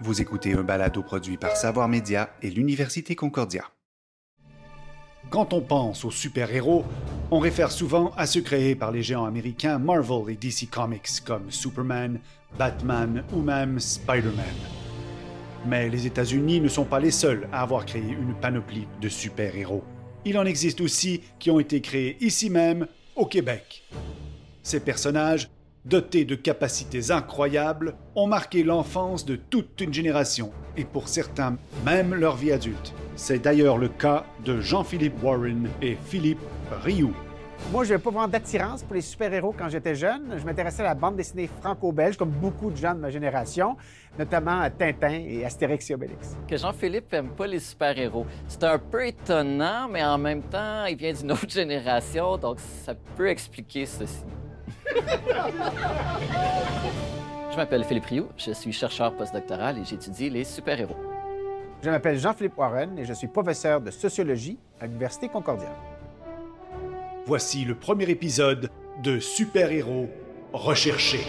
Vous écoutez un balado produit par Savoir Média et l'Université Concordia. Quand on pense aux super-héros, on réfère souvent à ceux créés par les géants américains Marvel et DC Comics comme Superman, Batman ou même Spider-Man. Mais les États-Unis ne sont pas les seuls à avoir créé une panoplie de super-héros. Il en existe aussi qui ont été créés ici même, au Québec. Ces personnages dotés de capacités incroyables, ont marqué l'enfance de toute une génération, et pour certains même leur vie adulte. C'est d'ailleurs le cas de Jean-Philippe Warren et Philippe Rioux. Moi, je n'avais pas vraiment d'attirance pour les super-héros quand j'étais jeune. Je m'intéressais à la bande dessinée franco-belge, comme beaucoup de gens de ma génération, notamment à Tintin et Astérix et Obélix. Que Jean-Philippe n'aime pas les super-héros. C'est un peu étonnant, mais en même temps, il vient d'une autre génération, donc ça peut expliquer ceci. Je m'appelle Philippe Rioux, je suis chercheur postdoctoral et j'étudie les super-héros. Je m'appelle Jean-Philippe Warren et je suis professeur de sociologie à l'Université Concordia. Voici le premier épisode de Super-héros recherchés.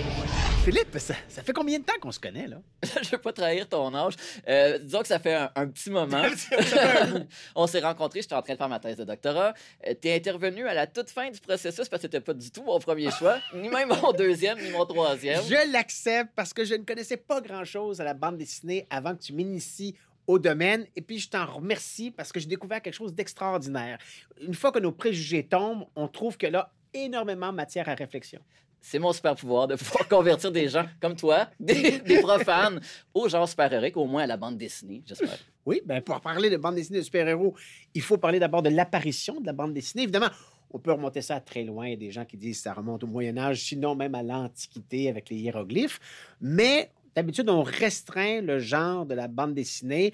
Philippe, ça, fait combien de temps qu'on se connaît, là? je veux pas trahir ton âge. Euh, disons que ça fait un, petit moment. On s'est rencontrés, j'étais en train de faire ma thèse de doctorat. Euh, tu es intervenu à la toute fin du processus parce que c'était pas du tout mon premier choix, ni même mon deuxième, ni mon troisième. Je l'accepte parce que je ne connaissais pas grand-chose à la bande dessinée avant que tu m'inities au domaine. Et puis, je t'en remercie parce que j'ai découvert quelque chose d'extraordinaire. Une fois que nos préjugés tombent, on trouve que là, énormément matière à réflexion c'est mon super pouvoir de pouvoir convertir des gens comme toi, des, profanes, au genre super-héroïque, au moins à la bande dessinée, j'espère. Oui, bien, pour parler de bande dessinée de super-héros, il faut parler d'abord de l'apparition de la bande dessinée. Évidemment, on peut remonter ça très loin. Il y a des gens qui disent que ça remonte au Moyen Âge, sinon même à l'Antiquité avec les hiéroglyphes. Mais d'habitude, on restreint le genre de la bande dessinée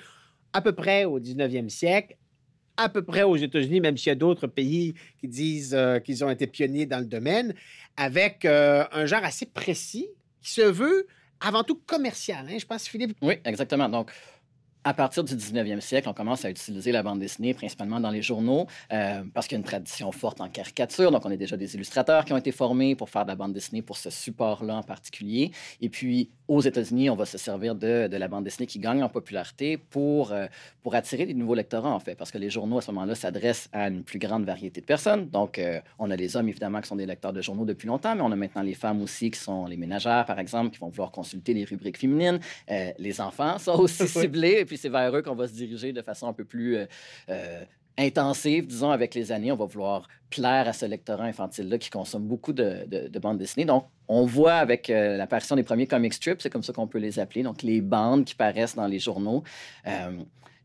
à peu près au 19e siècle à peu près aux États-Unis, même s'il y a d'autres pays qui disent euh, qu'ils ont été pionniers dans le domaine, avec euh, un genre assez précis qui se veut avant tout commercial. Hein? Je pense, Philippe? Oui, exactement. Donc, à partir du 19e siècle, on commence à utiliser la bande dessinée principalement dans les journaux euh, parce qu'il y a une tradition forte en caricature. Donc, on est déjà des illustrateurs qui ont été formés pour faire de la bande dessinée pour ce support-là en particulier. Et puis, aux États-Unis, on va se servir de, de, la bande dessinée qui gagne en popularité pour, euh, pour attirer des nouveaux lectorats, en fait, parce que les journaux, à ce moment-là, s'adressent à une plus grande variété de personnes. Donc, euh, on a les hommes, évidemment, qui sont des lecteurs de journaux depuis longtemps, mais on a maintenant les femmes aussi, qui sont les ménagères, par exemple, qui vont vouloir consulter les rubriques féminines. les enfants sont aussi ciblés. Et puis, c'est vers eux qu'on va se diriger de façon un peu plus euh, euh, intensive, disons, avec les années. On va vouloir plaire à ce lectorat infantile-là qui consomme beaucoup de, de, bandes dessinées. Donc, on voit avec euh, l'apparition des premiers comic strips, c'est comme ça qu'on peut les appeler, donc les bandes qui paraissent dans les journaux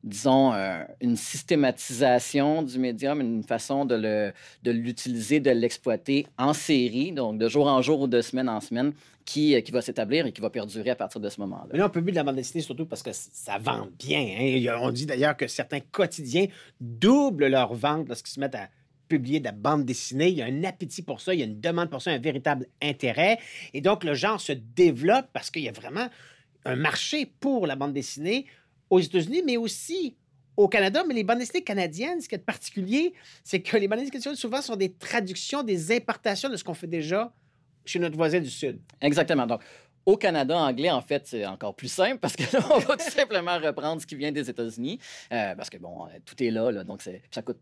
disons, euh, une systématisation du médium, une façon de, l'utiliser, de l'exploiter en série, donc de jour en jour ou de semaine en semaine, qui, euh, qui va s'établir et qui va perdurer à partir de ce moment-là. Mais là, on peut de la bande dessinée surtout parce que ça vend bien. Hein. On dit d'ailleurs que certains quotidiens doublent leur vente lorsqu'ils se mettent à publier de la bande dessinée. Il y a un appétit pour ça, il y a une demande pour ça, un véritable intérêt. Et donc, le genre se développe parce qu'il y a vraiment un marché pour la bande dessinée aux États-Unis, mais aussi au Canada. Mais les bandes dessinées canadiennes, ce qui est particulier, c'est que les bandes dessinées canadiennes, souvent, sont des traductions, des importations de ce qu'on fait déjà chez notre voisin du Sud. Exactement. Donc, au Canada anglais, en fait, c'est encore plus simple parce que là, on va tout simplement reprendre ce qui vient des États-Unis. Euh, parce que, bon, tout est là donc ça coûte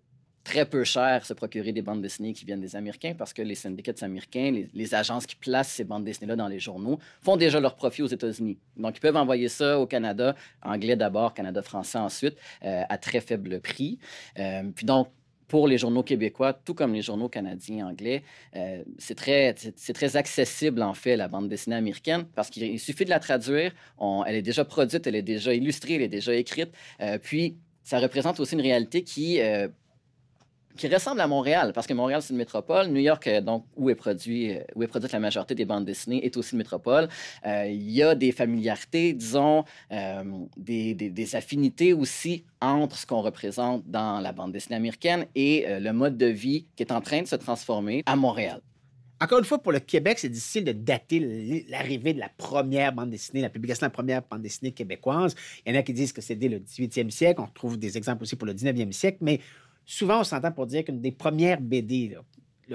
très peu cher se procurer des bandes dessinées qui viennent des Américains parce que les syndicats américains, les, agences qui placent ces bandes dessinées-là dans les journaux, font déjà leur profit aux États-Unis. Donc, ils peuvent envoyer ça au Canada, anglais d'abord, Canada-français ensuite, euh, à très faible prix. Euh, puis donc, pour les journaux québécois, tout comme les journaux canadiens anglais, euh, c'est très, c'est très accessible, en fait, la bande dessinée américaine, parce qu'il suffit de la traduire. elle est déjà produite, elle est déjà illustrée, elle est déjà écrite. puis, ça représente aussi une réalité qui qui ressemble à Montréal, parce que Montréal, c'est une métropole. New York, euh, donc, où est, produit, euh, où est produite la majorité des bandes dessinées, est aussi une métropole. Euh, il y a des familiarités, disons, des, affinités aussi entre ce qu'on représente dans la bande dessinée américaine et le mode de vie qui est en train de se transformer à Montréal. Encore une fois, pour le Québec, c'est difficile de dater l'arrivée de la première bande dessinée, la publication de la première bande dessinée québécoise. Il y en a qui disent que c'est dès le 18e siècle. On trouve des exemples aussi pour le 19e siècle, mais souvent, on s'entend pour dire qu'une des premières BD,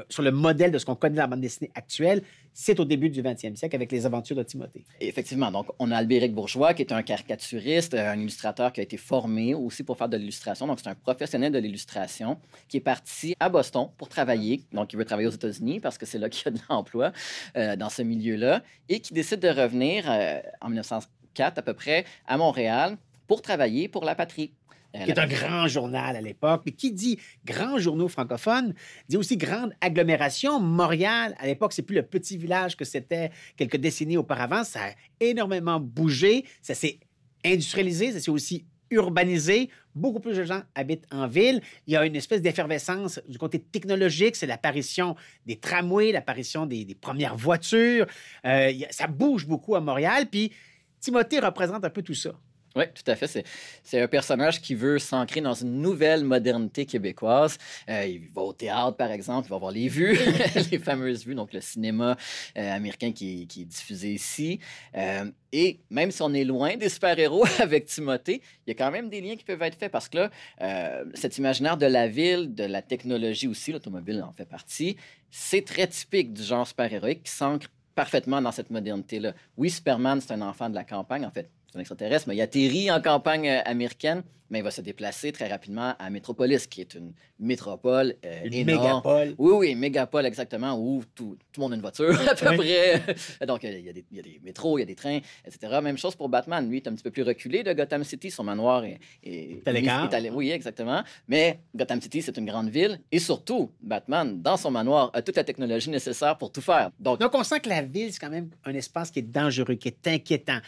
sur le modèle de ce qu'on connaît dans la bande dessinée actuelle, c'est au début du 20e siècle avec les aventures de Timothée. Effectivement. Donc, on a Albéric Bourgeois, qui est un caricaturiste, un illustrateur qui a été formé aussi pour faire de l'illustration. Donc, c'est un professionnel de l'illustration qui est parti à Boston pour travailler. Donc, il veut travailler aux États-Unis parce que c'est là qu'il y a de l'emploi euh, dans ce milieu-là et qui décide de revenir euh, en 1904 à peu près à Montréal pour travailler pour la patrie qui est un grand journal à l'époque. Mais qui dit grand journaux francophones dit aussi grande agglomération. Montréal, à l'époque, c'est plus le petit village que c'était quelques décennies auparavant. Ça a énormément bougé. Ça s'est industrialisé. Ça s'est aussi urbanisé. Beaucoup plus de gens habitent en ville. Il y a une espèce d'effervescence du côté technologique. C'est l'apparition des tramways, l'apparition des, premières voitures. Euh, ça bouge beaucoup à Montréal. Puis Timothée représente un peu tout ça. Oui, tout à fait. C'est un personnage qui veut s'ancrer dans une nouvelle modernité québécoise. Euh, il va au théâtre, par exemple, il va voir les vues, les fameuses vues, donc le cinéma euh, américain qui, qui, est diffusé ici. Euh, et même si on est loin des super-héros avec Timothée, il y a quand même des liens qui peuvent être faits parce que là, cet imaginaire de la ville, de la technologie aussi, l'automobile en fait partie, c'est très typique du genre super-héroïque qui s'ancre parfaitement dans cette modernité-là. Oui, Superman, c'est un enfant de la campagne, en fait c'est un extraterrestre, mais il atterrit en campagne euh, américaine, mais il va se déplacer très rapidement à Métropolis, qui est une métropole euh, une mégapole. Oui, oui, une mégapole, exactement, où tout, tout, le monde a une voiture, à peu près. Donc, il y, a des, il y, a des, métros, il y a des trains, etc. Même chose pour Batman. Lui, il est un petit peu plus reculé de Gotham City. Son manoir est... est, est oui, exactement. Mais Gotham City, c'est une grande ville. Et surtout, Batman, dans son manoir, a toute la technologie nécessaire pour tout faire. Donc, Donc on sent que la ville, c'est quand même un espace qui est dangereux, qui est inquiétant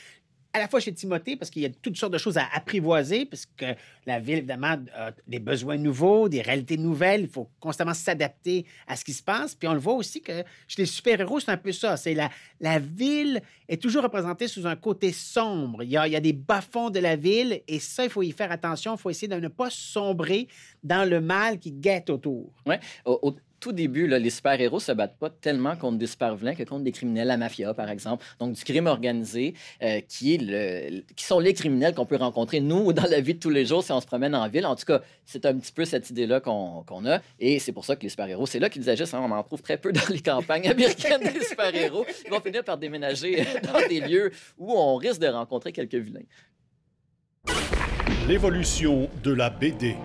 à la fois chez Timothée, parce qu'il y a toutes sortes de choses à apprivoiser, parce que la ville, évidemment, a des besoins nouveaux, des réalités nouvelles. Il faut constamment s'adapter à ce qui se passe. Puis on le voit aussi que chez les super-héros, c'est un peu ça. C'est la, la ville est toujours représentée sous un côté sombre. Il y a, il y a des bas-fonds de la ville, et ça, il faut y faire attention. Il faut essayer de ne pas sombrer dans le mal qui guette autour. Oui tout début, les super-héros se battent pas tellement contre des super-vilains que contre des criminels, la mafia, par exemple. Donc, du crime organisé, euh, qui, est qui sont les criminels qu'on peut rencontrer, nous, dans la vie de tous les jours, si on se promène en ville. En tout cas, c'est un petit peu cette idée-là qu'on a. Et c'est pour ça que les super-héros, c'est là qu'ils agissent. Hein. On en trouve très peu dans les campagnes américaines des super-héros. Ils vont finir par déménager dans des lieux où on risque de rencontrer quelques vilains. L'évolution de la BD.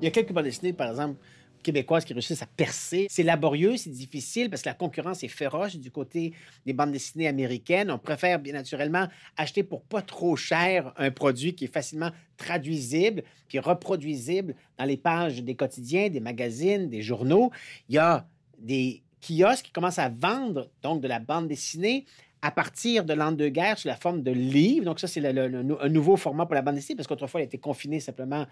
Il y a quelques bandes dessinées, par exemple, québécoises qui réussissent à percer. C'est laborieux, c'est difficile parce que la concurrence est féroce du côté des bandes dessinées américaines. On préfère bien naturellement acheter pour pas trop cher un produit qui est facilement traduisible puis reproduisible dans les pages des quotidiens, des magazines, des journaux. Il y a des kiosques qui commencent à vendre donc de la bande dessinée à partir de l'entre-deux-guerres sous la forme de livres. Donc, ça, c'est un nouveau format pour la bande dessinée, parce qu'autrefois, elle était confinée simplement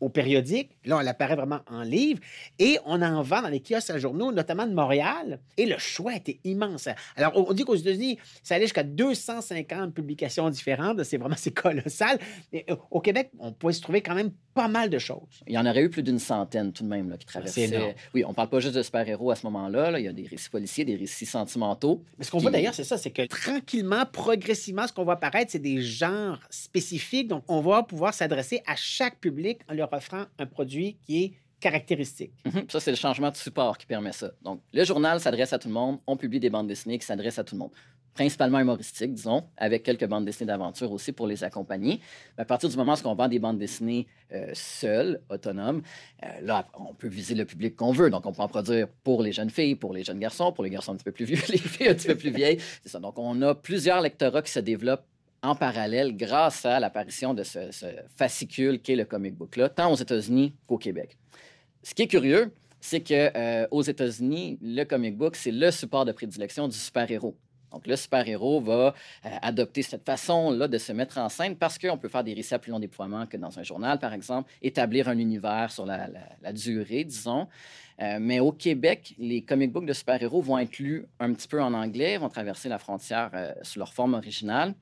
au périodique. Là, elle apparaît vraiment en livre. Et on en vend dans les kiosques à journaux, notamment de Montréal. Et le choix était immense. Alors, on dit qu'aux États-Unis, ça allait jusqu'à 250 publications différentes. C'est vraiment c'est colossal. Mais euh, au Québec, on pouvait se trouver quand même pas mal de choses. Il y en aurait eu plus d'une centaine tout de même là, qui traversaient. Oui, on parle pas juste de super-héros à ce moment-là. Il y a des récits policiers, des récits sentimentaux. Mais ce qu'on voit d'ailleurs, c'est ça, c'est que tranquillement, progressivement, ce qu'on voit apparaître, c'est des genres spécifiques. Donc, on va pouvoir s'adresser à chaque public en leur offrant un produit qui est caractéristique. Mhm. Ça, c'est le changement de support qui permet ça. Donc, le journal s'adresse à tout le monde. On publie des bandes dessinées qui s'adressent à tout le monde. Principalement humoristiques, disons, avec quelques bandes dessinées d'aventure aussi pour les accompagner. Mais à partir du moment où on vend des bandes dessinées euh, seules, autonomes, euh, là, on peut viser le public qu'on veut. Donc, on peut en produire pour les jeunes filles, pour les jeunes garçons, pour les garçons un petit peu plus vieux, les filles un petit peu plus vieilles. C'est ça. Donc, on a plusieurs lectorats qui se développent en parallèle grâce à l'apparition de ce, fascicule qu'est le comic book là, tant aux États-Unis qu'au Québec. Ce qui est curieux, c'est que euh, aux États-Unis, le comic book c'est le support de prédilection du super-héros. Donc, le super-héros va euh, adopter cette façon-là de se mettre en scène parce qu'on peut faire des récits à plus long déploiement que dans un journal, par exemple, établir un univers sur la, durée, disons. Euh, mais au Québec, les comic books de super-héros vont être lus un petit peu en anglais, vont traverser la frontière euh, sous leur forme originale,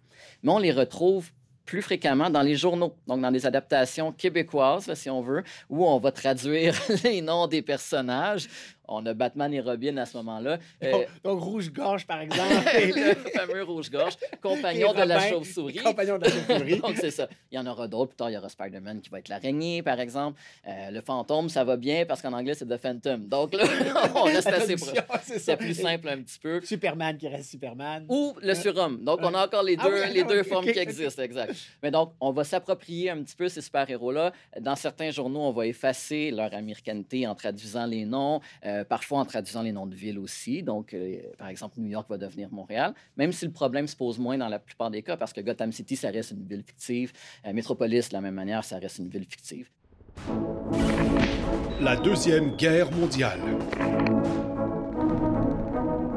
mais on les retrouve plus fréquemment dans les journaux, donc dans des adaptations québécoises, si on veut, où on va traduire les noms des personnages On a Batman et Robin à ce moment-là. Euh, Donc, donc, rouge-gorge, par exemple. le fameux rouge-gorge, compagnon de la chauve-souris. Compagnon de la chauve-souris. Donc, c'est ça. Il y en aura d'autres. Plus tard, il y aura Spider-Man qui va être l'araignée, par exemple. Euh, le fantôme, ça va bien parce qu'en anglais, c'est The Phantom. Donc là, on reste assez proche. c'est plus simple un petit peu. Superman qui reste Superman. Ou le surhomme. Donc, on a encore les Ah deux, oui, les deux ok, formes qui existent, exact. Mais donc, on va s'approprier un petit peu ces super-héros-là. Dans certains journaux, on va effacer leur américanité en traduisant les noms, euh, parfois en traduisant les noms de villes aussi. Donc, euh, par exemple, New York va devenir Montréal, même si le problème se pose moins dans la plupart des cas, parce que Gotham City, ça reste une ville fictive. Euh, Metropolis, de la même manière, ça reste une ville fictive. La Deuxième Guerre mondiale.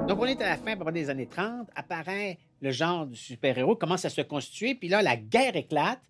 Donc, on est à la fin à des années 30, apparaît le genre du super-héros, commence à se constituer, puis là, la guerre éclate.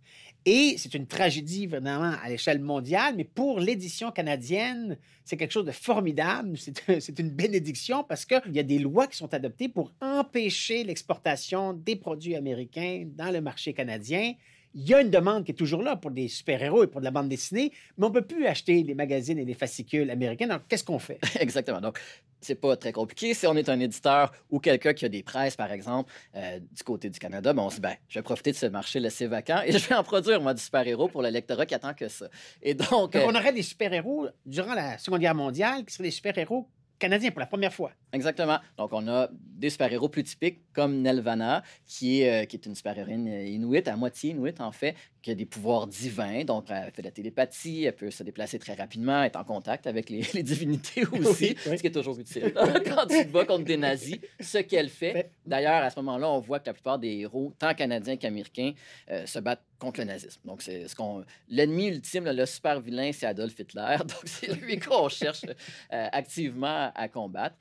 Et c'est une tragédie vraiment à l'échelle mondiale, mais pour l'édition canadienne, c'est quelque chose de formidable. C'est une bénédiction parce qu'il y a des lois qui sont adoptées pour empêcher l'exportation des produits américains dans le marché canadien. Il y a une demande qui est toujours là pour des super-héros et pour de la bande dessinée, mais on ne peut plus acheter les magazines et les fascicules américains. Donc, qu'est-ce qu'on fait? Exactement. Donc, c'est pas très compliqué. Si on est un éditeur ou quelqu'un qui a des presses, par exemple, euh, du côté du Canada, ben on se dit, ben, je vais profiter de ce marché laissé vacant et je vais en produire, moi, du super-héros pour le lectorat qui attend que ça. Et donc, Donc, euh, on aurait des super-héros durant la Seconde Guerre mondiale qui seraient des super-héros canadiens pour la première fois. Exactement. Donc, on a des super-héros plus typiques comme Nelvana, qui est, euh, qui est une super-héroïne inuite, à moitié inuite en fait, qui a des pouvoirs divins. Donc, elle fait de la télépathie, elle peut se déplacer très rapidement, être en contact avec les, les divinités aussi, Oui, oui. ce qui est toujours utile. Quand tu te bats contre des nazis, ce qu'elle fait. D'ailleurs, à ce moment-là, on voit que la plupart des héros, tant canadiens qu'américains, euh, se battent contre le nazisme. Donc, c'est ce qu'on. L'ennemi ultime, le super vilain, c'est Adolf Hitler. Donc, c'est lui qu'on cherche euh, activement à combattre.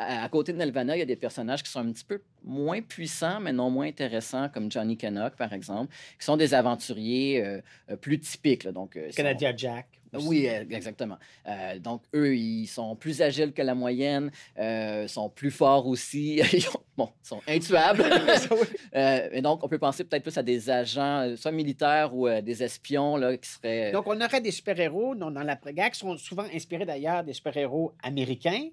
À, à côté de Nelvana, il y a des personnages qui sont un petit peu moins puissants, mais non moins intéressants, comme Johnny Canuck, par exemple, qui sont des aventuriers euh, euh, plus typiques. là. Donc, euh, sont- Canadien Jack. aussi. oui, exactement. Euh, donc, eux, ils sont plus agiles que la moyenne, euh, sont plus forts aussi. Ils ont- bon, ils sont intuables. Euh, et donc, on peut penser peut-être plus à des agents, soit militaires ou des espions, là, qui seraient... Donc, on aurait des super-héros dans, dans l'après-guerre qui sont souvent inspirés d'ailleurs des super-héros américains.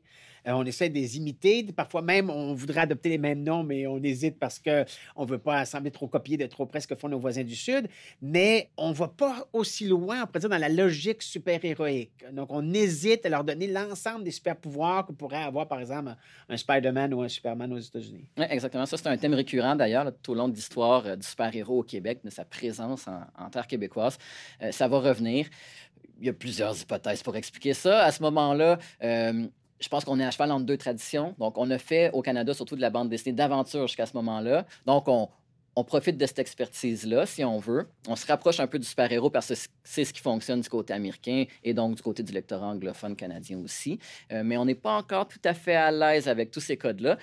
Euh, on essaie de les imiter. Parfois même, on voudrait adopter les mêmes noms, mais on hésite parce qu'on ne veut pas sembler trop copier de trop près ce que font nos voisins du Sud. Mais on ne va pas aussi loin, on pourrait dire, dans la logique super-héroïque. Donc, on hésite à leur donner l'ensemble des super-pouvoirs que pourrait avoir, par exemple, un Spider-Man ou un Superman aux États-Unis. Oui, exactement. Ça, c'est un thème récurrent, d'ailleurs, tout au long de l'histoire euh, du super-héros au Québec, de sa présence en, terre québécoise. Euh, ça va revenir. Il y a plusieurs hypothèses pour expliquer ça. À ce moment-là, je pense qu'on est à cheval entre deux traditions. Donc, on a fait au Canada surtout de la bande dessinée d'aventure jusqu'à ce moment-là. Donc, on, profite de cette expertise-là, si on veut. On se rapproche un peu du super-héros parce que c'est ce qui fonctionne du côté américain et donc du côté du lectorat anglophone canadien aussi. Euh, mais on n'est pas encore tout à fait à l'aise avec tous ces codes-là.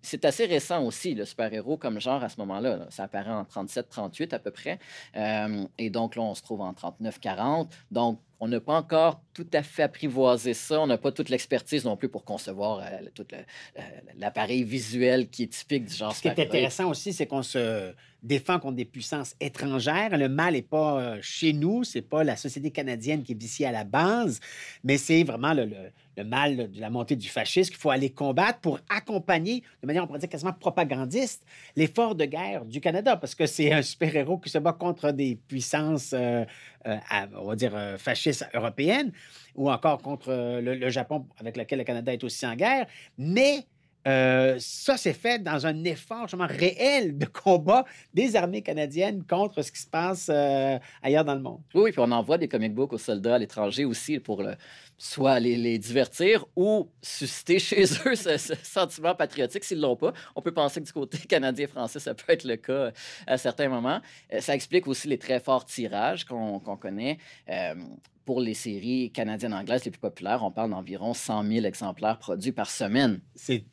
C'est assez récent aussi, le super-héros comme genre à ce moment-là. là. Ça apparaît en 37-38 à peu près. Euh, et donc là, on se trouve en 39-40. Donc, on n'a pas encore tout à fait apprivoisé ça. On n'a pas toute l'expertise non plus pour concevoir euh, tout euh, l'appareil visuel qui est typique du genre Ce qui est intéressant aussi, c'est qu'on se défend contre des puissances étrangères. Le mal n'est pas euh, chez nous, c'est pas la société canadienne qui est ici à la base, mais c'est vraiment le, le- le mal de la montée du fascisme qu'il faut aller combattre pour accompagner, de manière, on pourrait dire quasiment propagandiste, l'effort de guerre du Canada, parce que c'est un super-héros qui se bat contre des puissances, euh, euh, on va dire, euh, fascistes européennes, ou encore contre le, le Japon avec lequel le Canada est aussi en guerre, mais euh, ça, c'est fait dans un effort justement réel de combat des armées canadiennes contre ce qui se passe euh, ailleurs dans le monde. Oui, oui, puis on envoie des comic books aux soldats à l'étranger aussi pour le- soit les, divertir ou susciter chez eux ce, sentiment patriotique s'ils l'ont pas. On peut penser que du côté canadien-français, ça peut être le cas euh, à certains moments. Euh, Ça explique aussi les très forts tirages qu'on connaît. Euh, pour les séries canadiennes-anglaises les plus populaires, on parle d'environ 100 000 exemplaires produits par semaine. C'est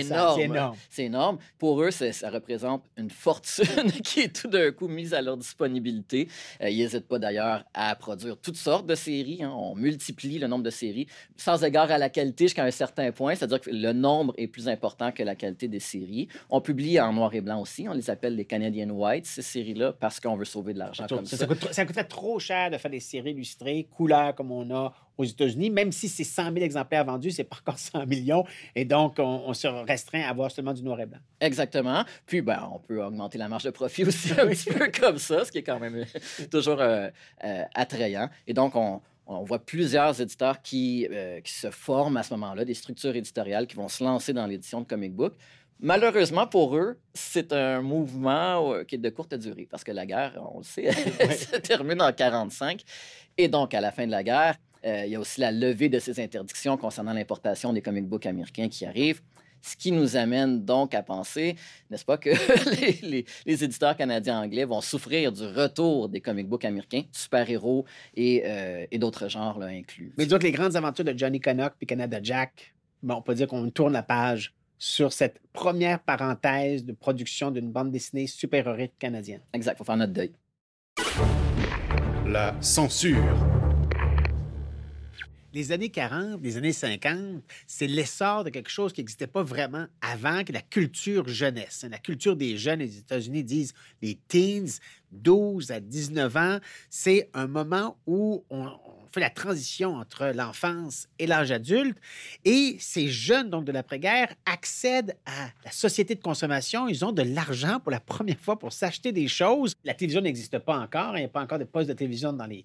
énorme. C'est énorme. Pour eux, ça représente une fortune qui est tout d'un coup mise à leur disponibilité. Euh, ils n'hésitent pas d'ailleurs à produire toutes sortes de séries. hein. On multiplie le nombre de séries, sans égard à la qualité jusqu'à un certain point, c'est-à-dire que le nombre est plus important que la qualité des séries. On publie en noir et blanc aussi, on les appelle les Canadian White, ces séries-là, parce qu'on veut sauver de l'argent comme ça. Ça, coûte- ça coûterait trop cher de faire des séries illustrées, couleurs comme on a aux États-Unis. Même si c'est 100 000 exemplaires vendus, c'est pas encore 100 millions. Et donc, on, on se restreint à avoir seulement du noir et blanc. Exactement. Puis, ben, on peut augmenter la marge de profit aussi un petit peu comme ça, ce qui est quand même toujours euh, euh, attrayant. Et donc, on, on voit plusieurs éditeurs qui, euh, qui se forment à ce moment-là, des structures éditoriales qui vont se lancer dans l'édition de comic book. Malheureusement pour eux, c'est un mouvement euh, qui est de courte durée parce que la guerre, on le sait, elle se termine en 45. Et donc, à la fin de la guerre, euh, il y a aussi la levée de ces interdictions concernant l'importation des comic books américains qui arrivent. Ce qui nous amène donc à penser, n'est-ce pas, que les, les- les éditeurs canadiens anglais vont souffrir du retour des comic books américains, super-héros et, euh, et d'autres genres là, inclus. Mais disons que les grandes aventures de Johnny Canuck puis Canada Jack, bon, on peut dire qu'on tourne la page sur cette première parenthèse de production d'une bande dessinée super-héroïque canadienne. Exact, il faut faire notre deuil. La censure. Les années 40, les années 50, c'est l'essor de quelque chose qui n'existait pas vraiment avant, que la culture jeunesse. La culture des jeunes, les États-Unis disent les teens, 12 à 19 ans, c'est un moment où on, on fait la transition entre l'enfance et l'âge adulte. Et ces jeunes, donc de l'après-guerre, accèdent à la société de consommation. Ils ont de l'argent pour la première fois pour s'acheter des choses. La télévision n'existe pas encore. Il n'y a pas encore de poste de télévision dans les,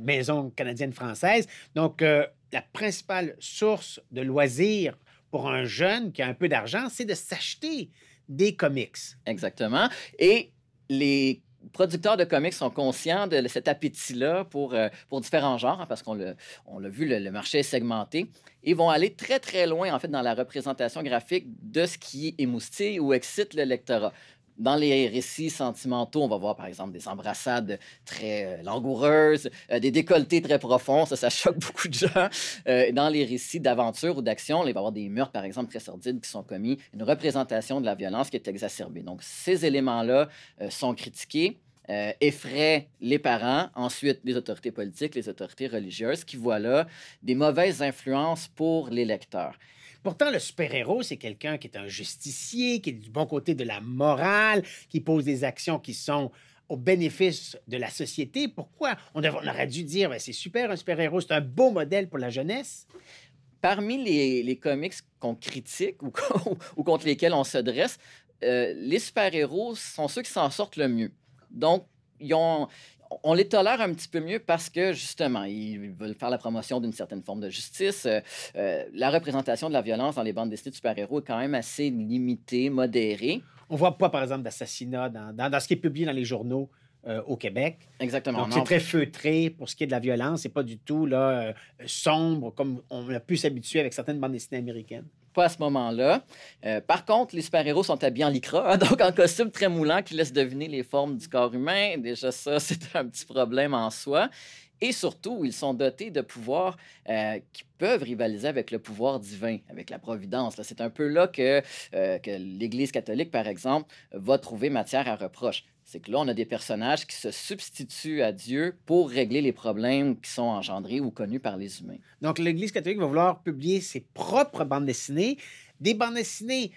maisons canadiennes françaises. Donc, euh, la principale source de loisirs pour un jeune qui a un peu d'argent, c'est de s'acheter des comics. Exactement. Et les producteurs de comics sont conscients de cet appétit-là pour, euh, pour différents genres, hein, parce qu'on l'a on vu, le, marché est segmenté. Ils vont aller très, très loin, en fait, dans la représentation graphique de ce qui émoustille ou excite le lectorat. Dans les récits sentimentaux, on va voir par exemple des embrassades très euh, langoureuses, euh, des décolletés très profonds, ça, ça choque beaucoup de gens. Euh, dans les récits d'aventure ou d'action, il va y avoir des meurtres par exemple très sordides qui sont commis, une représentation de la violence qui est exacerbée. Donc ces éléments-là sont critiqués. euh, effraient les parents, ensuite les autorités politiques, les autorités religieuses, qui voient là des mauvaises influences pour les lecteurs. Pourtant, le super-héros, c'est quelqu'un qui est un justicier, qui est du bon côté de la morale, qui pose des actions qui sont au bénéfice de la société. Pourquoi? On, aurait dû dire, Ben, c'est super, un super-héros, c'est un beau modèle pour la jeunesse. Parmi les, comics qu'on critique ou contre lesquels on se dresse, euh, les super-héros sont ceux qui s'en sortent le mieux. Donc, ils ont- on les tolère un petit peu mieux parce que, justement, ils veulent faire la promotion d'une certaine forme de justice. Euh, euh, la représentation de la violence dans les bandes dessinées de super-héros est quand même assez limitée, modérée. On voit pas, par exemple, d'assassinat dans, dans- dans ce qui est publié dans les journaux euh, au Québec. Exactement. Donc, On c'est très feutré pour ce qui est de la violence. C'est pas du tout là, euh, sombre comme on a pu s'habituer avec certaines bandes dessinées américaines. Pas à ce moment-là. Euh, par contre, les super-héros sont habillés en lycra, hein, donc en costume très moulant qui laisse deviner les formes du corps humain. Déjà, ça, c'est un petit problème en soi. Et surtout, ils sont dotés de pouvoirs euh, qui peuvent rivaliser avec le pouvoir divin, avec la providence. C'est un peu là que, euh, que l'Église catholique, par exemple, va trouver matière à reproche. C'est que là, on a des personnages qui se substituent à Dieu pour régler les problèmes qui sont engendrés ou connus par les humains. Donc, l'Église catholique va vouloir publier ses propres bandes dessinées, des bandes dessinées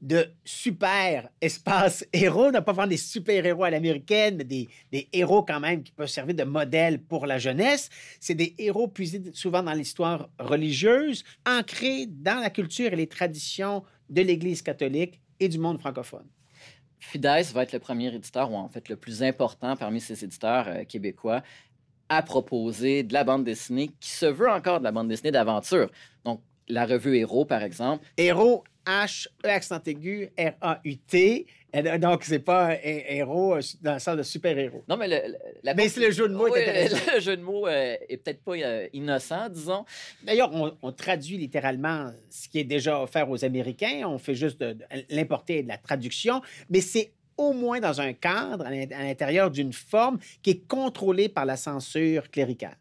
de super espace héros, ne pas vendre des super héros à l'américaine, mais des, des héros quand même qui peuvent servir de modèle pour la jeunesse. C'est des héros puisés souvent dans l'histoire religieuse, ancrés dans la culture et les traditions de l'Église catholique et du monde francophone. Fides va être le premier éditeur, ou en fait le plus important parmi ces éditeurs euh, québécois, à proposer de la bande dessinée qui se veut encore de la bande dessinée d'aventure. Donc, la revue Héros, par exemple, Héros, H, E accent aigu, R-A-U-T. Donc, c'est pas un héros euh, dans le sens de super-héros. Non, mais le, la Mais c'est le jeu de mots est Oui, intéressant. le jeu de mots euh, est peut-être pas euh, innocent, disons. D'ailleurs, on, on traduit littéralement ce qui est déjà offert aux Américains. On fait juste de, de l'importer et de la traduction, mais c'est au moins dans un cadre, à l'intérieur d'une forme qui est contrôlée par la censure cléricale.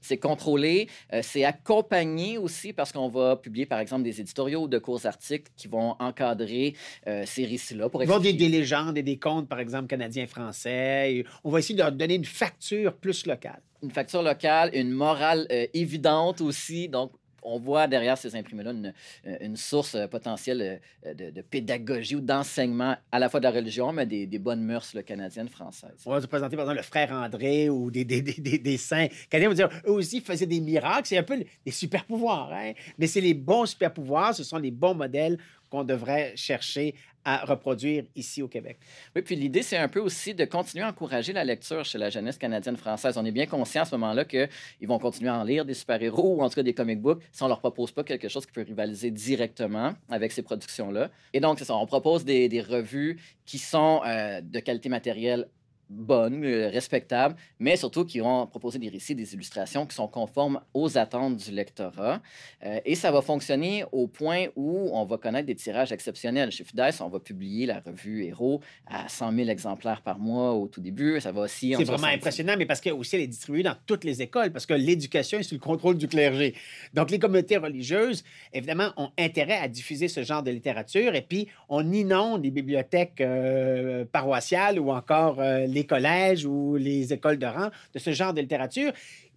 C'est contrôlé, euh, c'est accompagné aussi parce qu'on va publier, par exemple, des éditoriaux ou de courts articles qui vont encadrer euh, ces récits-là. Pour Ils des, des, légendes et des contes, par exemple, canadiens-français. On va essayer de leur donner une facture plus locale. Une facture locale, une morale euh, évidente aussi. Donc, on voit derrière ces imprimés-là une, euh, source euh, potentielle euh, de, pédagogie ou d'enseignement à la fois de la religion, mais des, bonnes mœurs canadiennes, françaises. On va se présenter, par exemple, le frère André ou des, des, des, saints canadiens. dire, eux aussi faisaient des miracles. C'est un peu des super-pouvoirs, hein? mais c'est les bons super-pouvoirs, ce sont les bons modèles qu'on devrait chercher à reproduire ici au Québec. Oui, puis l'idée, c'est un peu aussi de continuer à encourager la lecture chez la jeunesse canadienne-française. On est bien conscient à ce moment-là qu'ils vont continuer à en lire des super-héros ou en tout cas des comic books si on leur propose pas quelque chose qui peut rivaliser directement avec ces productions-là. Et donc, c'est ça, on propose des, des revues qui sont euh, de qualité matérielle bonnes, euh, respectables, mais surtout qui vont proposer des récits, des illustrations qui sont conformes aux attentes du lectorat. Euh, et ça va fonctionner au point où on va connaître des tirages exceptionnels. Chez Fides, on va publier la revue Héros à 100 000 exemplaires par mois au tout début. Ça va aussi... C'est vraiment impressionnant, mais parce qu'elle aussi, elle est distribuée dans toutes les écoles, parce que l'éducation est sous le contrôle du clergé. Donc, les communautés religieuses, évidemment, ont intérêt à diffuser ce genre de littérature, et puis on inonde les bibliothèques euh, paroissiales ou encore les les collèges ou les écoles de rang de ce genre de littérature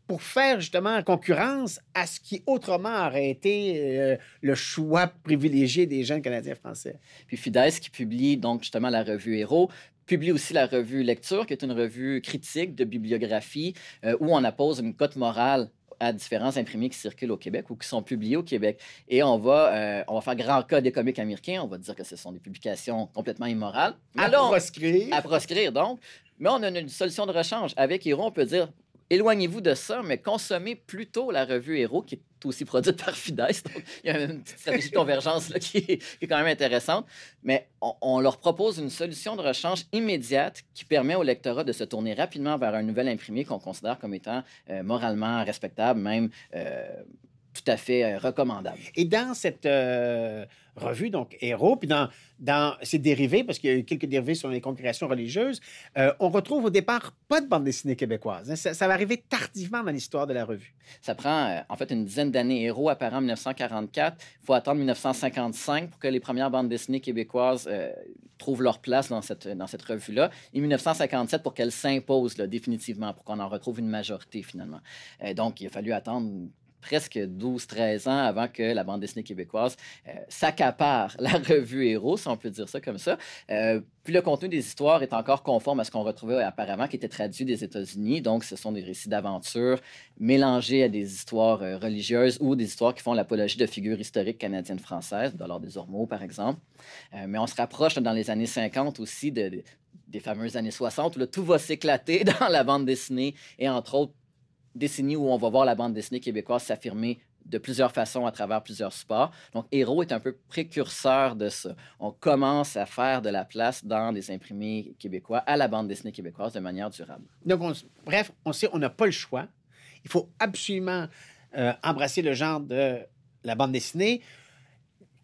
pour faire justement concurrence à ce qui autrement aurait été euh, le choix privilégié des jeunes Canadiens français. Puis Fides, qui publie donc justement la revue Héros, publie aussi la revue Lecture, qui est une revue critique de bibliographie euh, où on appose une cote morale à différents imprimés qui circulent au Québec ou qui sont publiés au Québec. Et on va, euh, on va faire grand cas des comics américains. On va dire que ce sont des publications complètement immorales. à proscrire. À proscrire, donc. Mais on a une, solution de rechange. Avec Hero, on peut dire éloignez-vous de ça, mais consommez plutôt la revue Hero, qui est aussi produite par Fides. Donc, il y a une petite stratégie de convergence là, qui, est, quand même intéressante. Mais on, leur propose une solution de rechange immédiate qui permet au lectorat de se tourner rapidement vers un nouvel imprimé qu'on considère comme étant euh, moralement respectable, même euh, tout à fait euh, recommandable. Et dans cette revue, donc Héros, puis dans, dans ses dérivés, parce qu'il y a eu quelques dérivés sur les congrégations religieuses, euh, on retrouve au départ pas de bande dessinée québécoise. Hein. Ça, va arriver tardivement dans l'histoire de la revue. Ça prend euh, en fait une dizaine d'années. Héros apparaît en 1944. Il faut attendre 1955 pour que les premières bandes dessinées québécoises euh, trouvent leur place dans cette, dans cette revue-là. Et 1957 pour qu'elle s'impose définitivement, pour qu'on en retrouve une majorité finalement. donc, il a fallu attendre presque 12-13 ans avant que la bande dessinée québécoise euh, s'accapare la revue Héros, si on peut dire ça comme ça. Euh, puis le contenu des histoires est encore conforme à ce qu'on retrouvait apparemment, qui était traduit des États-Unis. Donc, ce sont des récits d'aventure mélangés à des histoires euh, religieuses ou des histoires qui font l'apologie de figures historiques canadiennes françaises, de l'ordre des Ormeaux, par exemple. mais on se rapproche dans les années 50 aussi de, des fameuses années 60 où tout va s'éclater dans la bande dessinée et entre autres décennie où on va voir la bande dessinée québécoise s'affirmer de plusieurs façons à travers plusieurs supports. Donc, Héros est un peu précurseur de ça. On commence à faire de la place dans des imprimés québécois à la bande dessinée québécoise de manière durable. Donc, bref, on sait on n'a pas le choix. Il faut absolument euh, embrasser le genre de la bande dessinée,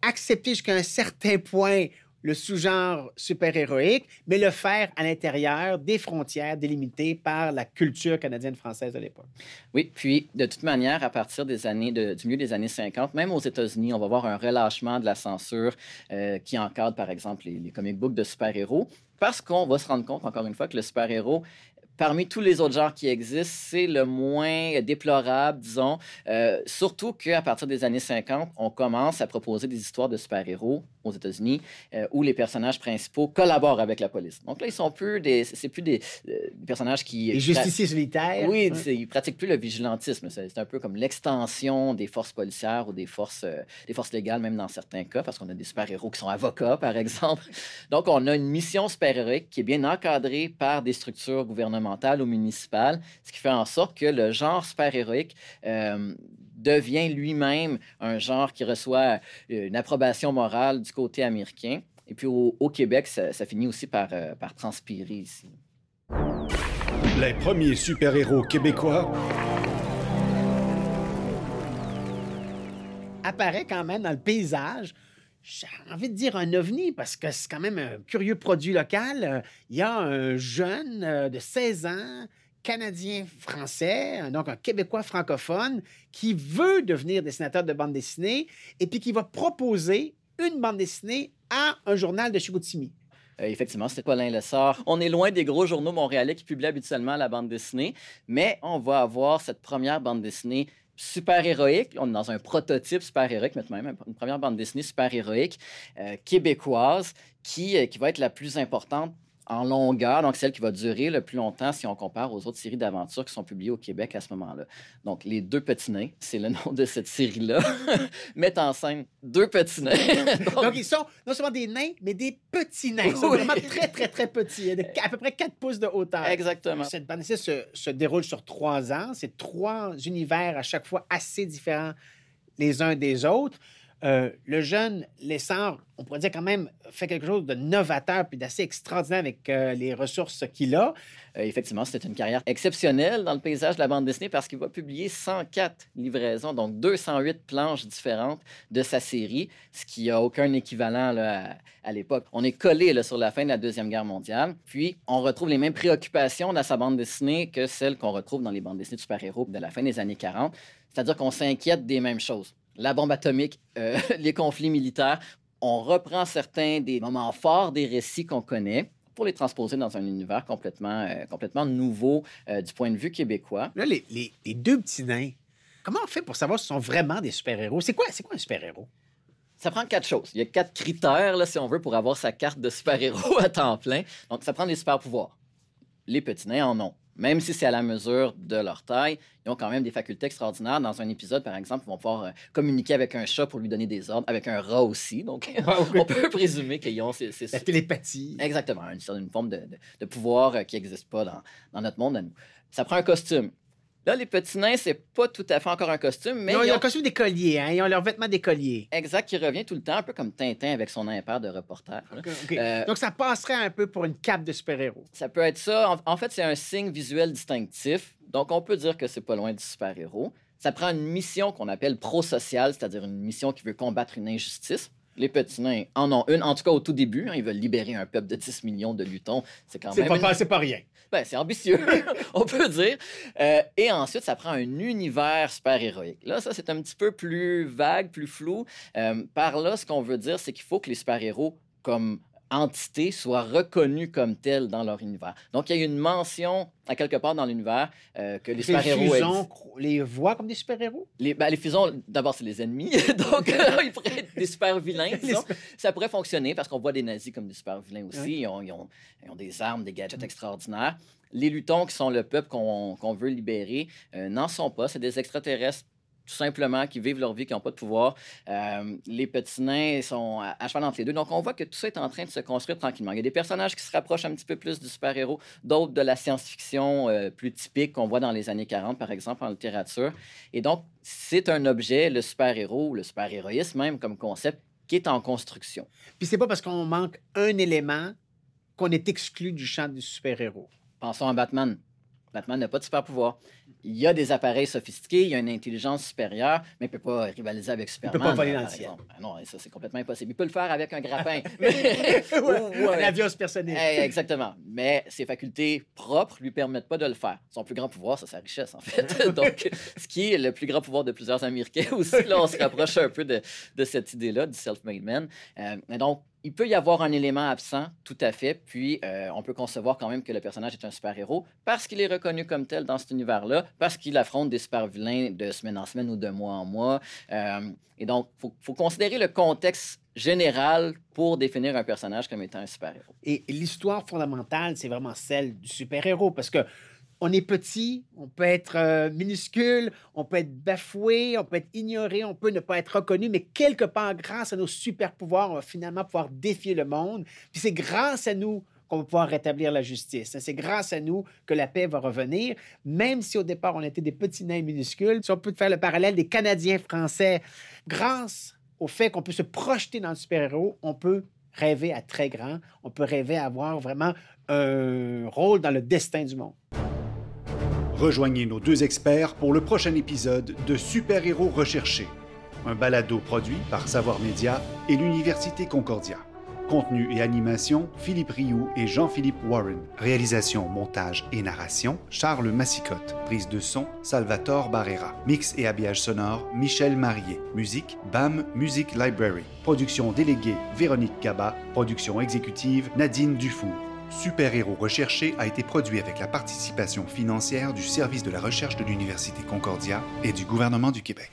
accepter jusqu'à un certain point le sous-genre super-héroïque, mais le faire à l'intérieur des frontières délimitées par la culture canadienne-française de l'époque. Oui, puis de toute manière, à partir des années du milieu des années 50, même aux États-Unis, on va voir un relâchement de la censure euh, qui encadre, par exemple, les, comic books de super-héros parce qu'on va se rendre compte, encore une fois, que le super-héros parmi tous les autres genres qui existent, c'est le moins déplorable, disons. Euh, surtout qu'à partir des années 50, on commence à proposer des histoires de super-héros aux États-Unis euh, où les personnages principaux collaborent avec la police. Donc là, ils sont plus des, c'est plus des, euh, personnages qui. Les justiciers solitaires. Oui, ils ils pratiquent plus le vigilantisme. C'est un peu comme l'extension des forces policières ou des forces, des forces légales, même dans certains cas, parce qu'on a des super-héros qui sont avocats, par exemple. Donc, on a une mission super-héroïque qui est bien encadrée par des structures gouvernementales ou municipal, ce qui fait en sorte que le genre super-héroïque euh, devient lui-même un genre qui reçoit euh, une approbation morale du côté américain. Et puis au, Québec, ça, finit aussi par, euh, par transpirer ici. Les premiers super-héros québécois apparaît quand même dans le paysage j'ai envie de dire un ovni parce que c'est quand même un curieux produit local. Il y a un jeune euh, de 16 ans Canadien-français, donc un Québécois francophone, qui veut devenir dessinateur de bande dessinée et puis qui va proposer une bande dessinée à un journal de Chicoutimi. Euh, effectivement, c'était Paulin Lessard? On est loin des gros journaux montréalais qui publient habituellement la bande dessinée, mais on va avoir cette première bande dessinée super héroïque. On est dans un prototype super héroïque, mais même une première bande dessinée super héroïque euh, québécoise qui, euh, qui va être la plus importante en longueur, donc celle qui va durer le plus longtemps si on compare aux autres séries d'aventures qui sont publiées au Québec à ce moment-là. Donc, Les Deux Petits Nains, c'est le nom de cette série-là, met en scène deux petits nains. donc, ils sont non seulement des nains, mais des petits nains. Ils sont vraiment très, très, très petits, à peu près 4 pouces de hauteur. Exactement. Cette bande dessinée se, se déroule sur trois ans. C'est trois univers à chaque fois assez différents les uns des autres. Euh, le jeune Lessard, on pourrait dire quand même, fait quelque chose de novateur puis d'assez extraordinaire avec euh, les ressources qu'il a. Euh, effectivement, c'était une carrière exceptionnelle dans le paysage de la bande dessinée parce qu'il va publier 104 livraisons, donc 208 planches différentes de sa série, ce qui n'a aucun équivalent à, l'époque. On est collé sur la fin de la Deuxième Guerre mondiale, puis on retrouve les mêmes préoccupations dans sa bande dessinée que celles qu'on retrouve dans les bandes dessinées de super-héros de la fin des années 40, c'est-à-dire qu'on s'inquiète des mêmes choses la bombe atomique, euh, les conflits militaires. On reprend certains des moments forts des récits qu'on connaît pour les transposer dans un univers complètement, euh, complètement nouveau euh, du point de vue québécois. Là, les, les, deux petits nains, comment on fait pour savoir si ce sont vraiment des super-héros? C'est quoi, quoi un super-héros? Ça prend quatre choses. Il y a quatre critères, là, si on veut, pour avoir sa carte de super-héros à temps plein. Donc, ça prend des super-pouvoirs. Les petits nains en ont même si c'est à la mesure de leur taille, ils ont quand même des facultés extraordinaires. Dans un épisode, par exemple, ils vont pouvoir euh, communiquer avec un chat pour lui donner des ordres, avec un rat aussi. Donc, on peut présumer qu'ils ont ces, La télépathie. Exactement, une, forme de, pouvoir euh, qui n'existe pas dans, dans notre monde à nous. Ça prend un costume. Là, les petits nains, c'est pas tout à fait encore un costume, mais. ils ont, ils ont... un costume d'écolier, hein? Ils ont leur vêtement d'écolier. Exact, qui revient tout le temps, un peu comme Tintin avec son impair de reporter. Euh, Donc, ça passerait un peu pour une cape de super-héros. Ça peut être ça. En, fait, c'est un signe visuel distinctif. Donc, on peut dire que c'est pas loin du super-héros. Ça prend une mission qu'on appelle pro-sociale, c'est-à-dire une mission qui veut combattre une injustice. Les petits nains en ont une, en tout cas au tout début. Hein, ils veulent libérer un peuple de 10 millions de lutons. C'est quand même. Pas, C'est pas rien. Ben, c'est ambitieux, on peut dire. Euh, et ensuite, ça prend un univers super-héroïque. Là, ça, c'est un petit peu plus vague, plus flou. Euh, par là, ce qu'on veut dire, c'est qu'il faut que les super-héros, comme entité soit reconnue comme telle dans leur univers. Donc, il y a une mention à quelque part dans l'univers euh, que les super-héros... Les les voient comme des super-héros? Les, ben, les fusons, d'abord, c'est les ennemis. Donc, ils pourraient être des super-vilains, Ça pourrait fonctionner parce qu'on voit des nazis comme des super-vilains aussi. Ils, ont, ils, ont, des armes, des gadgets extraordinaires. Les lutons, qui sont le peuple qu'on veut libérer, euh, n'en sont pas. C'est des extraterrestres tout simplement, qui vivent leur vie, qui n'ont pas de pouvoir. Euh, les petits nains sont à, cheval entre les deux. Donc, on voit que tout ça est en train de se construire tranquillement. Il y a des personnages qui se rapprochent un petit peu plus du super-héros, d'autres de la science-fiction euh, plus typique qu'on voit dans les années 40, par exemple, en littérature. Et donc, c'est un objet, le super-héros, le super-héroïsme même comme concept, qui est en construction. Puis c'est pas parce qu'on manque un élément qu'on est exclu du champ du super-héros. Pensons à Batman. Batman n'a pas de super pouvoir il y a des appareils sophistiqués, il y a une intelligence supérieure, mais il ne peut pas rivaliser avec Superman. Il ne peut pas voler dans le ciel. Ah non, ça, c'est complètement impossible. Il peut le faire avec un grappin. mais... Un avion personnel. Eh, exactement. Mais ses facultés propres ne lui permettent pas de le faire. Son plus grand pouvoir, c'est sa richesse, en fait. Donc, ce qui est le plus grand pouvoir de plusieurs Américains aussi, là, on se rapproche un peu de, de cette idée-là, du self-made man. Euh, donc, il peut y avoir un élément absent, tout à fait, puis euh, on peut concevoir quand même que le personnage est un super-héros parce qu'il est reconnu comme tel dans cet univers-là, parce qu'il affronte des super-vilains de semaine en semaine ou de mois en mois. Euh, et donc, il faut, considérer le contexte général pour définir un personnage comme étant un super-héros. Et l'histoire fondamentale, c'est vraiment celle du super-héros, parce que on est petit, on peut être euh, minuscule, on peut être bafoué, on peut être ignoré, on peut ne pas être reconnu, mais quelque part, grâce à nos super pouvoirs, on va finalement pouvoir défier le monde. Puis c'est grâce à nous qu'on va pouvoir rétablir la justice. C'est grâce à nous que la paix va revenir, même si au départ on était des petits nains minuscules. Si on peut faire le parallèle des Canadiens français, grâce au fait qu'on peut se projeter dans le super-héros, on peut rêver à très grand, on peut rêver à avoir vraiment un rôle dans le destin du monde. Rejoignez nos deux experts pour le prochain épisode de Super Héros Recherchés, un balado produit par Savoir Média et l'Université Concordia. Contenu et animation, Philippe Rioux et Jean-Philippe Warren. Réalisation, montage et narration, Charles Massicotte. Prise de son, Salvatore Barrera. Mix et habillage sonore, Michel Marier. Musique, BAM Music Library. Production déléguée, Véronique Gaba. Production exécutive, Nadine Dufour. Super Héros Recherché a été produit avec la participation financière du Service de la recherche de l'Université Concordia et du gouvernement du Québec.